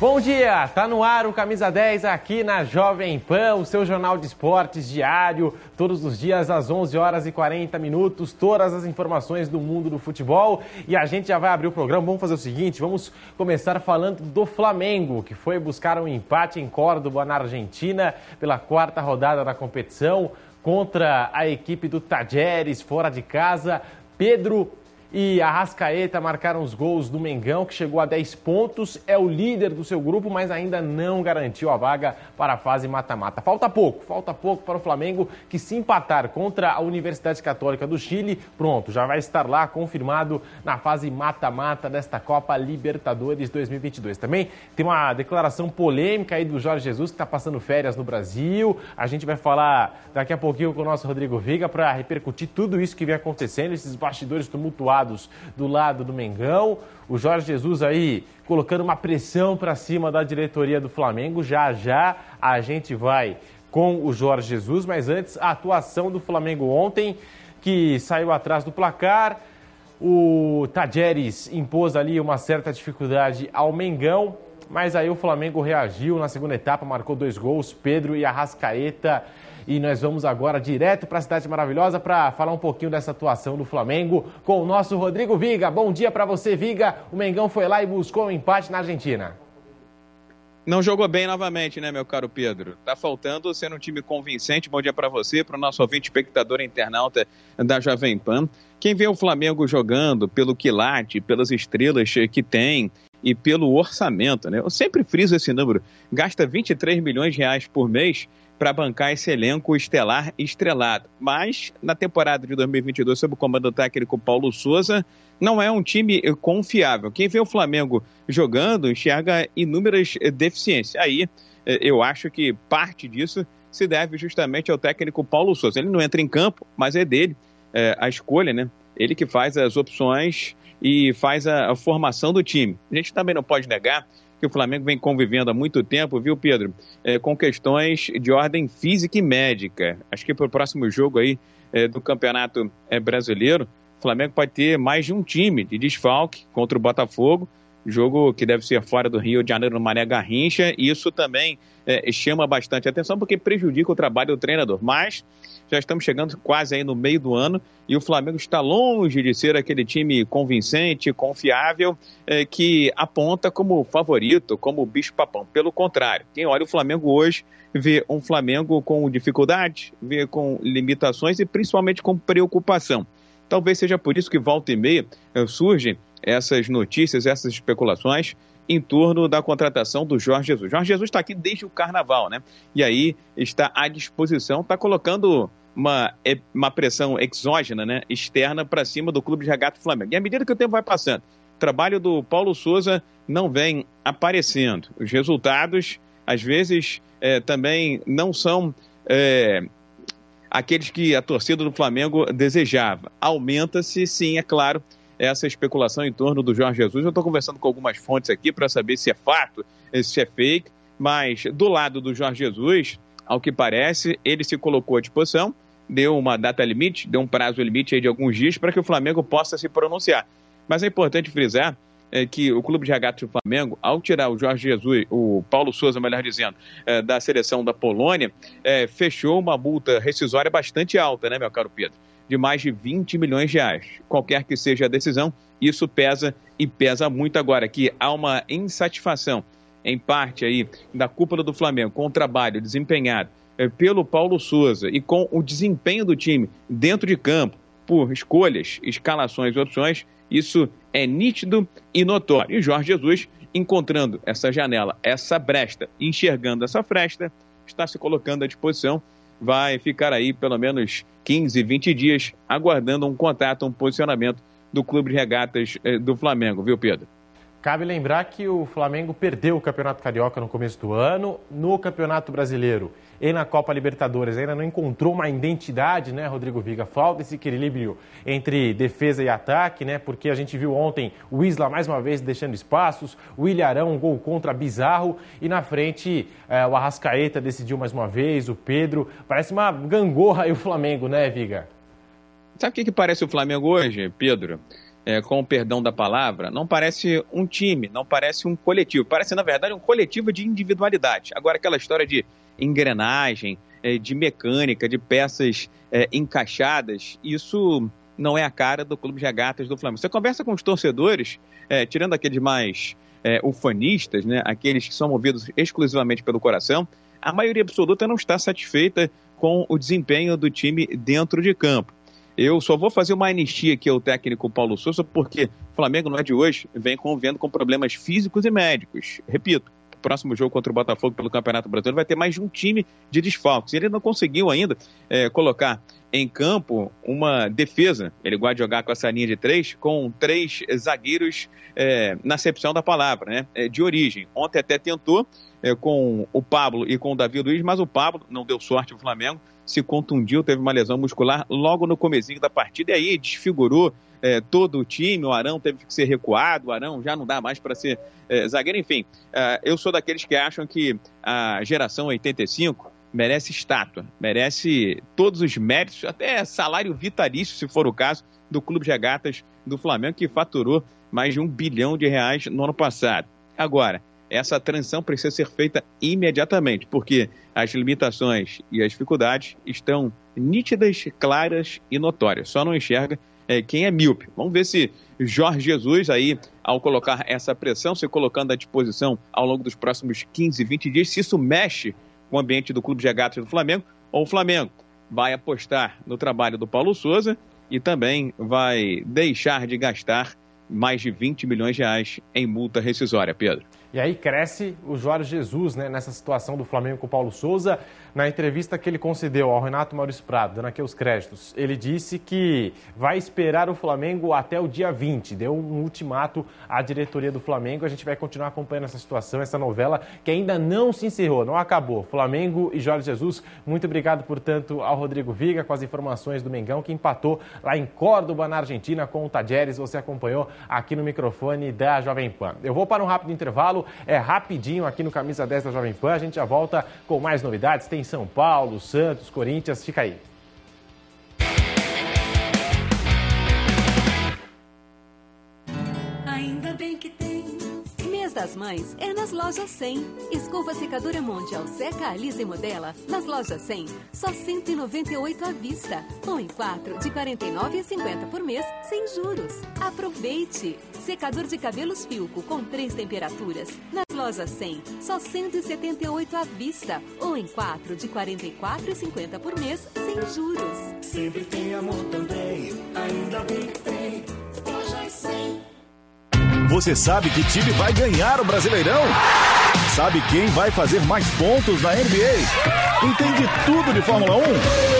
Bom dia, tá no ar o Camisa 10 aqui na Jovem Pan, o seu jornal de esportes diário, todos os dias às 11 horas e 40 minutos, todas as informações do mundo do futebol. E a gente já vai abrir o programa. Vamos fazer o seguinte, vamos começar falando do Flamengo, que foi buscar um empate em Córdoba, na Argentina, pela quarta rodada da competição contra a equipe do Tajeres fora de casa. Pedro e a Rascaeta marcaram os gols do Mengão, que chegou a 10 pontos, é o líder do seu grupo, mas ainda não garantiu a vaga para a fase mata-mata. Falta pouco, falta pouco para o Flamengo, que se empatar contra a Universidade Católica do Chile, pronto, já vai estar lá confirmado na fase mata-mata desta Copa Libertadores 2022. Também tem uma declaração polêmica aí do Jorge Jesus, que está passando férias no Brasil. A gente vai falar daqui a pouquinho com o nosso Rodrigo Viga para repercutir tudo isso que vem acontecendo, esses bastidores tumultuados do lado do Mengão. O Jorge Jesus aí colocando uma pressão para cima da diretoria do Flamengo. Já já a gente vai com o Jorge Jesus, mas antes a atuação do Flamengo ontem, que saiu atrás do placar. O Tajeres impôs ali uma certa dificuldade ao Mengão, mas aí o Flamengo reagiu na segunda etapa, marcou dois gols, Pedro e Arrascaeta e nós vamos agora direto para a Cidade Maravilhosa para falar um pouquinho dessa atuação do Flamengo com o nosso Rodrigo Viga. Bom dia para você, Viga. O Mengão foi lá e buscou um empate na Argentina. Não jogou bem novamente, né, meu caro Pedro? Tá faltando ser um time convincente. Bom dia para você, para o nosso ouvinte espectador internauta da Jovem Pan. Quem vê o Flamengo jogando pelo quilate, pelas estrelas que tem e pelo orçamento, né? Eu sempre friso esse número. Gasta 23 milhões de reais por mês para bancar esse elenco estelar estrelado. Mas na temporada de 2022, sob o comando técnico Paulo Souza, não é um time confiável. Quem vê o Flamengo jogando enxerga inúmeras deficiências. Aí eh, eu acho que parte disso se deve justamente ao técnico Paulo Souza. Ele não entra em campo, mas é dele é, a escolha, né? Ele que faz as opções e faz a, a formação do time. A gente também não pode negar que o Flamengo vem convivendo há muito tempo, viu, Pedro? É, com questões de ordem física e médica. Acho que para o próximo jogo aí é, do Campeonato é, Brasileiro, o Flamengo pode ter mais de um time de desfalque contra o Botafogo. Jogo que deve ser fora do Rio de Janeiro no Mané Garrincha. E isso também é, chama bastante atenção porque prejudica o trabalho do treinador. Mas já estamos chegando quase aí no meio do ano e o Flamengo está longe de ser aquele time convincente, confiável, é, que aponta como favorito, como bicho-papão. Pelo contrário, quem olha o Flamengo hoje vê um Flamengo com dificuldade, vê com limitações e principalmente com preocupação. Talvez seja por isso que volta e meia é, surgem essas notícias, essas especulações em torno da contratação do Jorge Jesus. Jorge Jesus está aqui desde o carnaval, né? E aí está à disposição, está colocando uma, uma pressão exógena, né, externa, para cima do clube de regata Flamengo. E à medida que o tempo vai passando, o trabalho do Paulo Souza não vem aparecendo. Os resultados, às vezes, é, também não são é, aqueles que a torcida do Flamengo desejava. Aumenta-se, sim, é claro, essa especulação em torno do Jorge Jesus. Eu estou conversando com algumas fontes aqui para saber se é fato, se é fake, mas do lado do Jorge Jesus ao que parece, ele se colocou à disposição, deu uma data limite, deu um prazo limite de alguns dias para que o Flamengo possa se pronunciar. Mas é importante frisar é, que o Clube de Regatas do Flamengo, ao tirar o Jorge Jesus, o Paulo Souza, melhor dizendo, é, da seleção da Polônia, é, fechou uma multa rescisória bastante alta, né, meu caro Pedro? De mais de 20 milhões de reais. Qualquer que seja a decisão, isso pesa e pesa muito agora, que há uma insatisfação em parte aí da cúpula do Flamengo com o trabalho desempenhado é, pelo Paulo Souza e com o desempenho do time dentro de campo por escolhas, escalações e opções, isso é nítido e notório. E Jorge Jesus, encontrando essa janela, essa bresta, enxergando essa fresta, está se colocando à disposição. Vai ficar aí pelo menos 15, 20 dias aguardando um contato, um posicionamento do Clube de Regatas eh, do Flamengo, viu, Pedro? Cabe lembrar que o Flamengo perdeu o Campeonato Carioca no começo do ano, no Campeonato Brasileiro e na Copa Libertadores ainda não encontrou uma identidade, né, Rodrigo Viga? Falta esse equilíbrio entre defesa e ataque, né? Porque a gente viu ontem o Isla mais uma vez deixando espaços, o Ilharão, um gol contra bizarro, e na frente é, o Arrascaeta decidiu mais uma vez, o Pedro. Parece uma gangorra aí o Flamengo, né, Viga? Sabe o que, que parece o Flamengo hoje, Pedro? É, com o perdão da palavra, não parece um time, não parece um coletivo. Parece, na verdade, um coletivo de individualidade. Agora, aquela história de engrenagem, é, de mecânica, de peças é, encaixadas, isso não é a cara do Clube de Regatas do Flamengo. Você conversa com os torcedores, é, tirando aqueles mais é, ufanistas, né, aqueles que são movidos exclusivamente pelo coração, a maioria absoluta não está satisfeita com o desempenho do time dentro de campo. Eu só vou fazer uma anistia aqui ao técnico Paulo Souza, porque o Flamengo não é de hoje, vem convivendo com problemas físicos e médicos. Repito, próximo jogo contra o Botafogo pelo Campeonato Brasileiro vai ter mais de um time de desfalques. Ele não conseguiu ainda é, colocar em campo uma defesa. Ele gosta de jogar com essa linha de três, com três zagueiros é, na acepção da palavra, né? É, de origem. Ontem até tentou é, com o Pablo e com o Davi Luiz, mas o Pablo não deu sorte ao Flamengo se contundiu, teve uma lesão muscular logo no comecinho da partida e aí desfigurou é, todo o time, o Arão teve que ser recuado, o Arão já não dá mais para ser é, zagueiro, enfim. É, eu sou daqueles que acham que a geração 85 merece estátua, merece todos os méritos, até salário vitalício, se for o caso, do Clube de Regatas do Flamengo, que faturou mais de um bilhão de reais no ano passado. Agora, essa transição precisa ser feita imediatamente, porque as limitações e as dificuldades estão nítidas, claras e notórias. Só não enxerga é, quem é míope. Vamos ver se Jorge Jesus, aí, ao colocar essa pressão, se colocando à disposição ao longo dos próximos 15, 20 dias, se isso mexe o ambiente do Clube de do Flamengo, ou o Flamengo vai apostar no trabalho do Paulo Souza e também vai deixar de gastar mais de 20 milhões de reais em multa rescisória, Pedro. E aí cresce o Jorge Jesus né, nessa situação do Flamengo com o Paulo Souza. Na entrevista que ele concedeu ao Renato Maurício Prado, dando aqui os créditos, ele disse que vai esperar o Flamengo até o dia 20. Deu um ultimato à diretoria do Flamengo. A gente vai continuar acompanhando essa situação, essa novela que ainda não se encerrou, não acabou. Flamengo e Jorge Jesus, muito obrigado, portanto, ao Rodrigo Viga com as informações do Mengão, que empatou lá em Córdoba, na Argentina, com o Tajeres. Você acompanhou aqui no microfone da Jovem Pan. Eu vou para um rápido intervalo, é rapidinho aqui no Camisa 10 da Jovem Pan. A gente já volta com mais novidades. Tem São Paulo, Santos, Corinthians. Fica aí. das Mães é nas lojas 100. Escova secadora Mondial Seca, Alisa e Modela nas lojas 100, só 198 à vista. Ou em 4 de 49,50 por mês, sem juros. Aproveite! Secador de cabelos Filco com três temperaturas nas lojas 100, só 178 à vista. Ou em 4 de 44,50 por mês, sem juros. Sempre tem amor também, ainda bem que tem. Lojas 100. Você sabe que time vai ganhar o Brasileirão? Sabe quem vai fazer mais pontos na NBA? Entende tudo de Fórmula 1?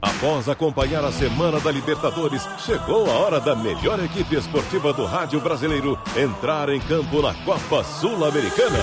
Após acompanhar a Semana da Libertadores, chegou a hora da melhor equipe esportiva do rádio brasileiro entrar em campo na Copa Sul-Americana.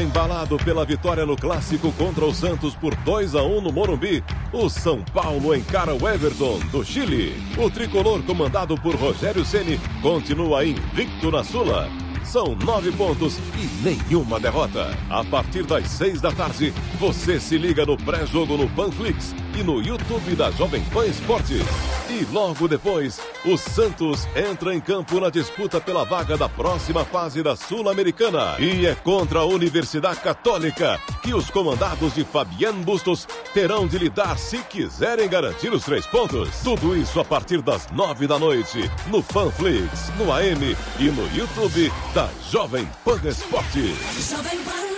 Embalado pela vitória no clássico contra o Santos por 2 a 1 no Morumbi, o São Paulo encara o Everton do Chile. O tricolor comandado por Rogério Ceni continua invicto na Sula são nove pontos e nenhuma derrota. A partir das seis da tarde, você se liga no pré-jogo no Panflix e no YouTube da Jovem Pan Esportes. E logo depois, o Santos entra em campo na disputa pela vaga da próxima fase da Sul-Americana. E é contra a Universidade Católica que os comandados de Fabiano Bustos terão de lidar se quiserem garantir os três pontos. Tudo isso a partir das nove da noite, no Panflix, no AM e no YouTube da Jovem Pan Esportes. Jovem Pan.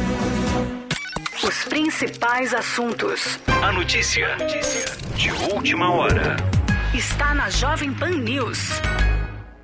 Os principais assuntos. A notícia de última hora. Está na Jovem Pan News.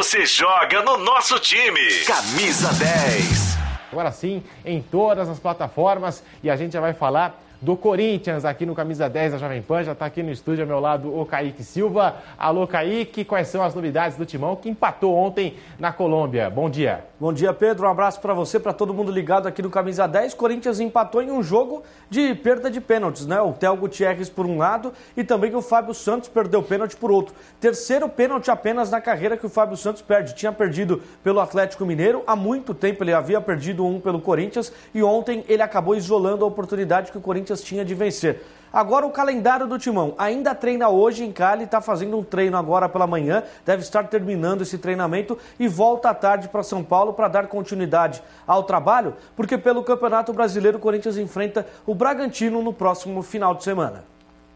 Você joga no nosso time. Camisa 10. Agora sim, em todas as plataformas e a gente já vai falar do Corinthians aqui no Camisa 10 da Jovem Pan. Já está aqui no estúdio ao meu lado o Kaique Silva. Alô, Kaique, quais são as novidades do Timão que empatou ontem na Colômbia? Bom dia. Bom dia, Pedro. Um abraço para você, para todo mundo ligado aqui no Camisa 10. Corinthians empatou em um jogo de perda de pênaltis, né? O Theo Gutierrez por um lado e também o Fábio Santos perdeu pênalti por outro. Terceiro pênalti apenas na carreira que o Fábio Santos perde. Tinha perdido pelo Atlético Mineiro, há muito tempo ele havia perdido um pelo Corinthians e ontem ele acabou isolando a oportunidade que o Corinthians tinha de vencer. Agora o calendário do Timão. Ainda treina hoje em Cali, está fazendo um treino agora pela manhã, deve estar terminando esse treinamento e volta à tarde para São Paulo para dar continuidade ao trabalho, porque pelo Campeonato Brasileiro o Corinthians enfrenta o Bragantino no próximo final de semana.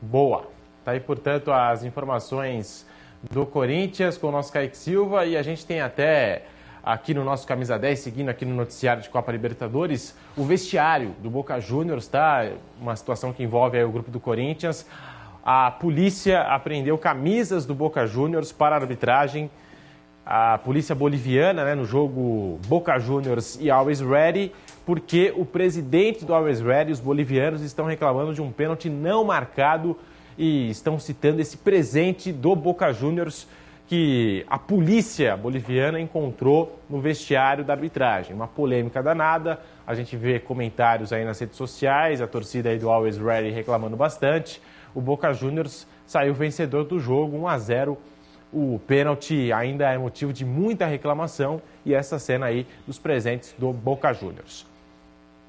Boa. Tá aí, portanto, as informações do Corinthians com o nosso Kaique Silva e a gente tem até aqui no nosso Camisa 10, seguindo aqui no noticiário de Copa Libertadores, o vestiário do Boca Juniors, tá? Uma situação que envolve o grupo do Corinthians. A polícia apreendeu camisas do Boca Juniors para arbitragem. A polícia boliviana, né, no jogo Boca Juniors e Always Ready, porque o presidente do Always Ready, os bolivianos, estão reclamando de um pênalti não marcado e estão citando esse presente do Boca Juniors que a polícia boliviana encontrou no vestiário da arbitragem. Uma polêmica danada, a gente vê comentários aí nas redes sociais, a torcida aí do Always Ready reclamando bastante. O Boca Juniors saiu vencedor do jogo, 1 a 0. O pênalti ainda é motivo de muita reclamação e essa cena aí dos presentes do Boca Juniors.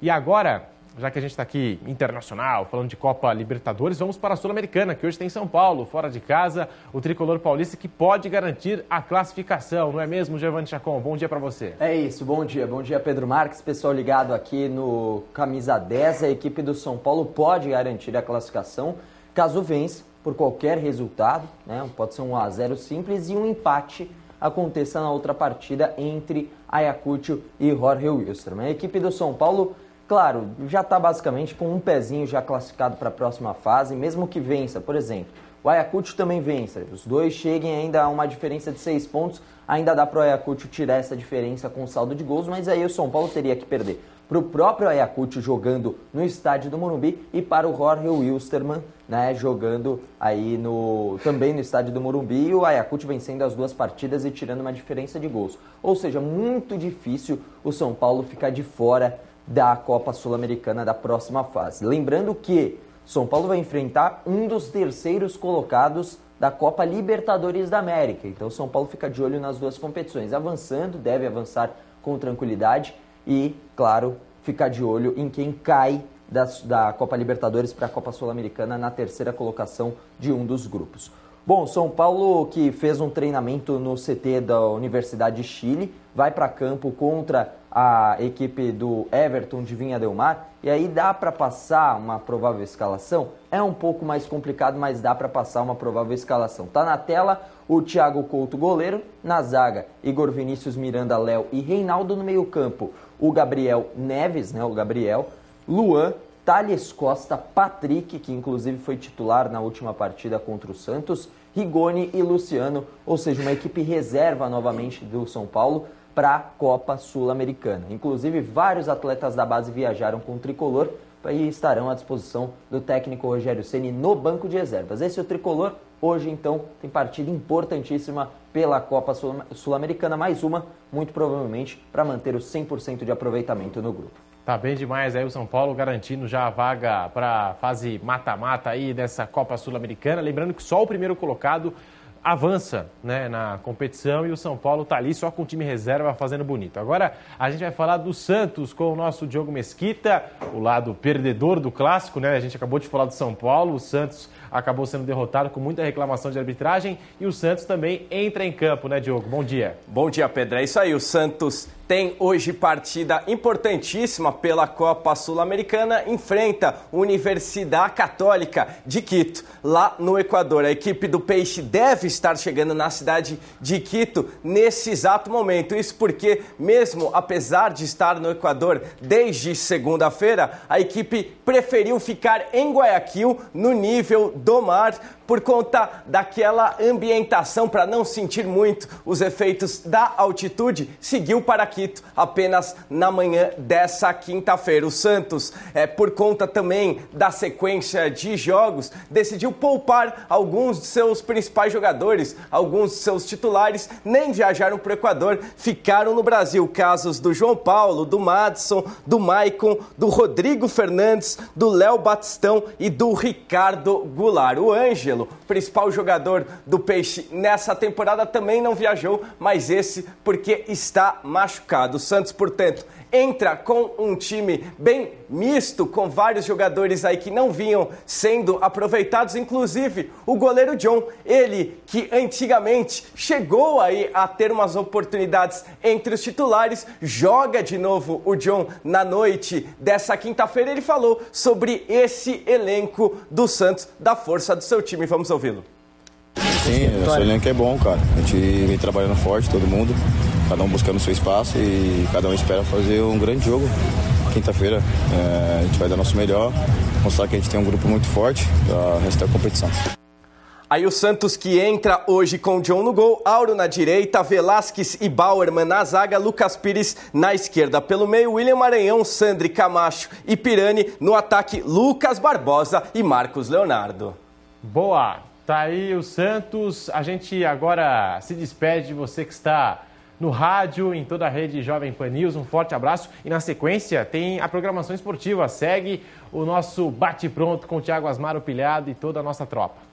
E agora, já que a gente está aqui internacional, falando de Copa Libertadores, vamos para a Sul-Americana, que hoje tem São Paulo, fora de casa, o tricolor paulista que pode garantir a classificação, não é mesmo, Giovanni Chacon? Bom dia para você. É isso, bom dia. Bom dia, Pedro Marques, pessoal ligado aqui no Camisa 10. A equipe do São Paulo pode garantir a classificação caso vença por qualquer resultado, né? pode ser um a 0 simples e um empate aconteça na outra partida entre Ayacucho e Jorge Wilstermann. A equipe do São Paulo Claro, já está basicamente com um pezinho já classificado para a próxima fase, mesmo que vença, por exemplo. O Ayacucho também vença, os dois cheguem ainda a uma diferença de seis pontos, ainda dá para o Ayacucho tirar essa diferença com saldo de gols, mas aí o São Paulo teria que perder para o próprio Ayacucho jogando no estádio do Morumbi e para o Jorge Wilstermann, né, jogando aí no também no estádio do Morumbi e o Ayacucho vencendo as duas partidas e tirando uma diferença de gols. Ou seja, muito difícil o São Paulo ficar de fora da Copa Sul-Americana da próxima fase. Lembrando que São Paulo vai enfrentar um dos terceiros colocados da Copa Libertadores da América. Então São Paulo fica de olho nas duas competições, avançando, deve avançar com tranquilidade e, claro, ficar de olho em quem cai da, da Copa Libertadores para a Copa Sul-Americana na terceira colocação de um dos grupos. Bom, São Paulo que fez um treinamento no CT da Universidade de Chile, vai para campo contra a equipe do Everton de Vinha Del Mar, e aí dá para passar uma provável escalação? É um pouco mais complicado, mas dá para passar uma provável escalação. Tá na tela o Thiago Couto, goleiro, na zaga, Igor Vinícius Miranda, Léo e Reinaldo. No meio-campo, o Gabriel Neves, né, o Gabriel, Luan, Thales Costa, Patrick, que inclusive foi titular na última partida contra o Santos, Rigoni e Luciano, ou seja, uma equipe reserva novamente do São Paulo para a Copa Sul-Americana. Inclusive, vários atletas da base viajaram com o tricolor e estarão à disposição do técnico Rogério Ceni no banco de reservas. Esse é o tricolor. Hoje, então, tem partida importantíssima pela Copa Sul-Americana, mais uma, muito provavelmente, para manter o 100% de aproveitamento no grupo. Tá bem demais aí o São Paulo garantindo já a vaga para fase mata-mata aí dessa Copa Sul-Americana. Lembrando que só o primeiro colocado avança né, na competição e o São Paulo está ali só com o time reserva fazendo bonito. Agora a gente vai falar do Santos com o nosso Diogo Mesquita, o lado perdedor do clássico, né? A gente acabou de falar do São Paulo, o Santos acabou sendo derrotado com muita reclamação de arbitragem e o Santos também entra em campo, né, Diogo? Bom dia. Bom dia, Pedro. É isso aí, o Santos tem hoje partida importantíssima pela Copa Sul-Americana, enfrenta Universidade Católica de Quito, lá no Equador. A equipe do Peixe deve estar chegando na cidade de Quito nesse exato momento. Isso porque, mesmo apesar de estar no Equador desde segunda-feira, a equipe preferiu ficar em Guayaquil, no nível do mar, por conta daquela ambientação para não sentir muito os efeitos da altitude, seguiu para Quito apenas na manhã dessa quinta-feira. O Santos, é, por conta também da sequência de jogos, decidiu poupar alguns de seus principais jogadores, alguns de seus titulares, nem viajaram para o Equador, ficaram no Brasil. Casos do João Paulo, do Madison, do Maicon, do Rodrigo Fernandes, do Léo Batistão e do Ricardo Goulart. O Ângelo Ângelo, principal jogador do Peixe nessa temporada, também não viajou, mas esse porque está machucado. O Santos, portanto, entra com um time bem misto, com vários jogadores aí que não vinham sendo aproveitados, inclusive o goleiro John, ele que antigamente chegou aí a ter umas oportunidades entre os titulares, joga de novo o John na noite dessa quinta-feira. Ele falou sobre esse elenco do Santos, da força do seu time. Vamos ouvi-lo. Sim, nosso elenco é bom, cara. A gente vem trabalhando forte, todo mundo cada um buscando seu espaço e cada um espera fazer um grande jogo. Quinta-feira é, a gente vai dar nosso melhor, mostrar que a gente tem um grupo muito forte para restar a competição. Aí o Santos que entra hoje com John no gol, Auro na direita, Velasquez e Bauerman na zaga, Lucas Pires na esquerda. Pelo meio, William Maranhão, Sandri Camacho e Pirani. No ataque, Lucas Barbosa e Marcos Leonardo. Boa! Tá aí o Santos. A gente agora se despede de você que está no rádio, em toda a rede Jovem Pan News. Um forte abraço e na sequência tem a programação esportiva. Segue o nosso bate-pronto com o Thiago Asmaro Pilhado e toda a nossa tropa.